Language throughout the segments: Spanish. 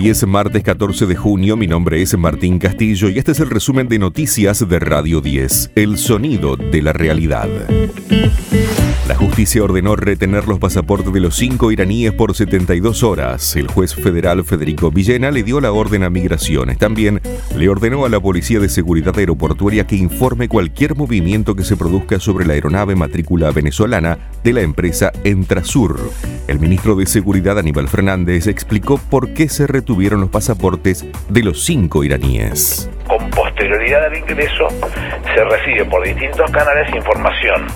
Hoy es martes 14 de junio, mi nombre es Martín Castillo y este es el resumen de noticias de Radio 10, El Sonido de la Realidad. La justicia ordenó retener los pasaportes de los cinco iraníes por 72 horas. El juez federal Federico Villena le dio la orden a migraciones. También le ordenó a la Policía de Seguridad Aeroportuaria que informe cualquier movimiento que se produzca sobre la aeronave matrícula venezolana de la empresa Entrasur. El ministro de Seguridad Aníbal Fernández explicó por qué se retuvieron los pasaportes de los cinco iraníes. Con posterioridad al ingreso se recibe por distintos canales información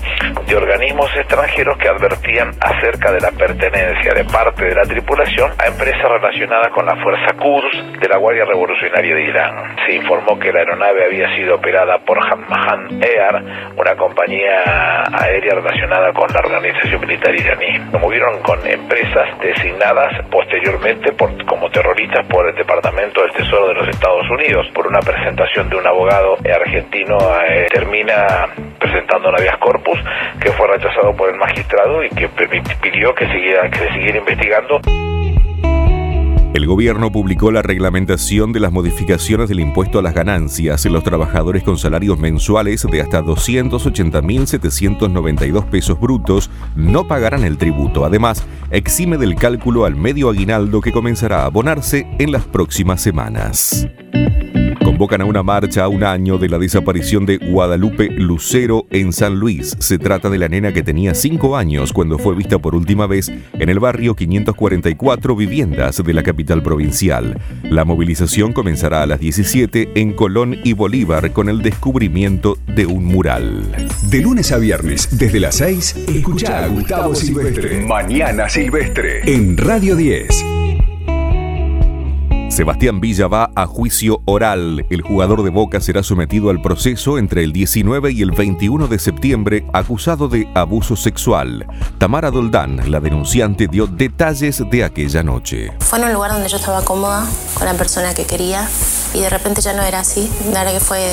de organismos extranjeros que advertían acerca de la pertenencia de parte de la tripulación a empresas relacionadas con la Fuerza Quds de la Guardia Revolucionaria de Irán. Se informó que la aeronave había sido operada por Hammahan Air, una compañía aérea relacionada con la organización militar iraní. Lo movieron con empresas designadas posteriormente por, como terroristas por el Departamento del Tesoro de los Estados Unidos. Por una presentación de un abogado argentino eh, termina presentando un habeas corpus que fue rechazado por el magistrado y que pidió que, siguiera, que se siguiera investigando. El gobierno publicó la reglamentación de las modificaciones del impuesto a las ganancias. Los trabajadores con salarios mensuales de hasta 280.792 pesos brutos no pagarán el tributo. Además, exime del cálculo al medio aguinaldo que comenzará a abonarse en las próximas semanas convocan a una marcha a un año de la desaparición de Guadalupe Lucero en San Luis. Se trata de la nena que tenía 5 años cuando fue vista por última vez en el barrio 544 Viviendas de la capital provincial. La movilización comenzará a las 17 en Colón y Bolívar con el descubrimiento de un mural. De lunes a viernes, desde las 6, escucha a Gustavo Silvestre. Mañana Silvestre. En Radio 10. Sebastián Villa va a juicio oral. El jugador de Boca será sometido al proceso entre el 19 y el 21 de septiembre acusado de abuso sexual. Tamara Doldán, la denunciante, dio detalles de aquella noche. Fue en un lugar donde yo estaba cómoda con la persona que quería y de repente ya no era así. La verdad que fue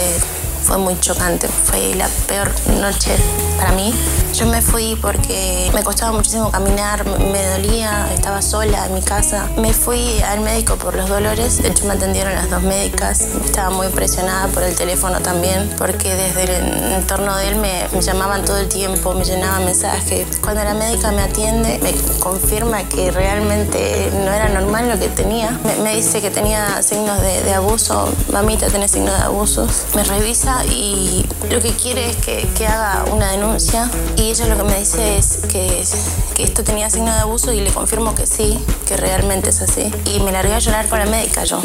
fue muy chocante, fue la peor noche para mí. Yo me fui porque me costaba muchísimo caminar, me dolía, estaba sola en mi casa. Me fui al médico por los dolores, de hecho me atendieron las dos médicas, estaba muy presionada por el teléfono también, porque desde el entorno de él me, llamaban todo el tiempo, me llenaban mensajes. Cuando la médica me atiende, me confirma que realmente no era normal lo que tenía. Me, dice que tenía signos de, de abuso, mamita tiene signos de abusos. Me revisa y lo que quiere es que, que, haga una denuncia y ella lo que me dice es que, que esto tenía signo de abuso y le confirmo que sí, que realmente es así. Y me largué a llorar con la médica yo.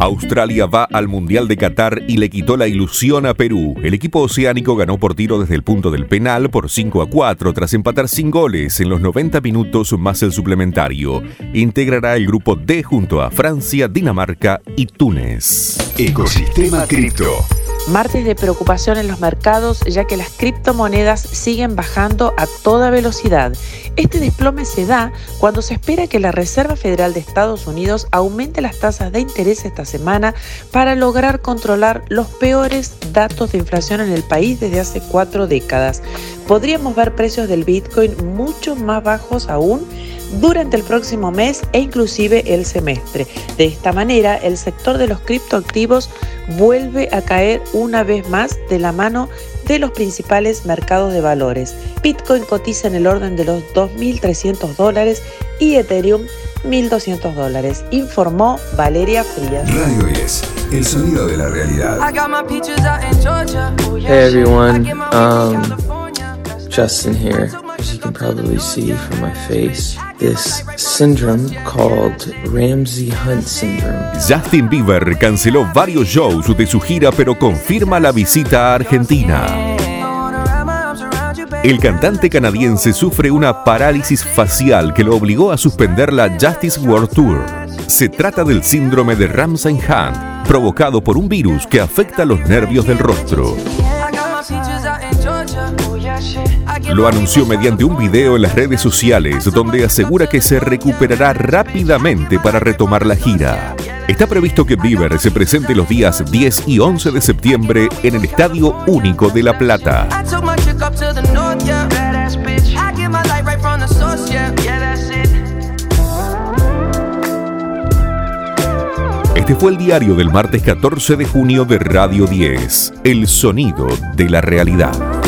Australia va al Mundial de Qatar y le quitó la ilusión a Perú. El equipo oceánico ganó por tiro desde el punto del penal por 5 a 4 tras empatar sin goles en los 90 minutos más el suplementario. Integrará el grupo D junto a Francia, Dinamarca y Túnez. Ecosistema Cripto. Martes de preocupación en los mercados ya que las criptomonedas siguen bajando a toda velocidad. Este desplome se da cuando se espera que la Reserva Federal de Estados Unidos aumente las tasas de interés esta semana para lograr controlar los peores datos de inflación en el país desde hace cuatro décadas. Podríamos ver precios del Bitcoin mucho más bajos aún durante el próximo mes e inclusive el semestre. De esta manera, el sector de los criptoactivos vuelve a caer una vez más de la mano de los principales mercados de valores. Bitcoin cotiza en el orden de los 2.300 dólares y Ethereum 1.200 dólares, informó Valeria Frías. Radio 10, el sonido de la realidad. Hey everyone, um, Justin here. As you can probably see from my face, this syndrome called Ramsey Hunt syndrome. Justin Bieber canceló varios shows de su gira, pero confirma la visita a Argentina. El cantante canadiense sufre una parálisis facial que lo obligó a suspender la Justice World Tour. Se trata del síndrome de Ramsey Hunt, provocado por un virus que afecta los nervios del rostro. Lo anunció mediante un video en las redes sociales donde asegura que se recuperará rápidamente para retomar la gira. Está previsto que Bieber se presente los días 10 y 11 de septiembre en el Estadio Único de La Plata. Este fue el diario del martes 14 de junio de Radio 10, El sonido de la realidad.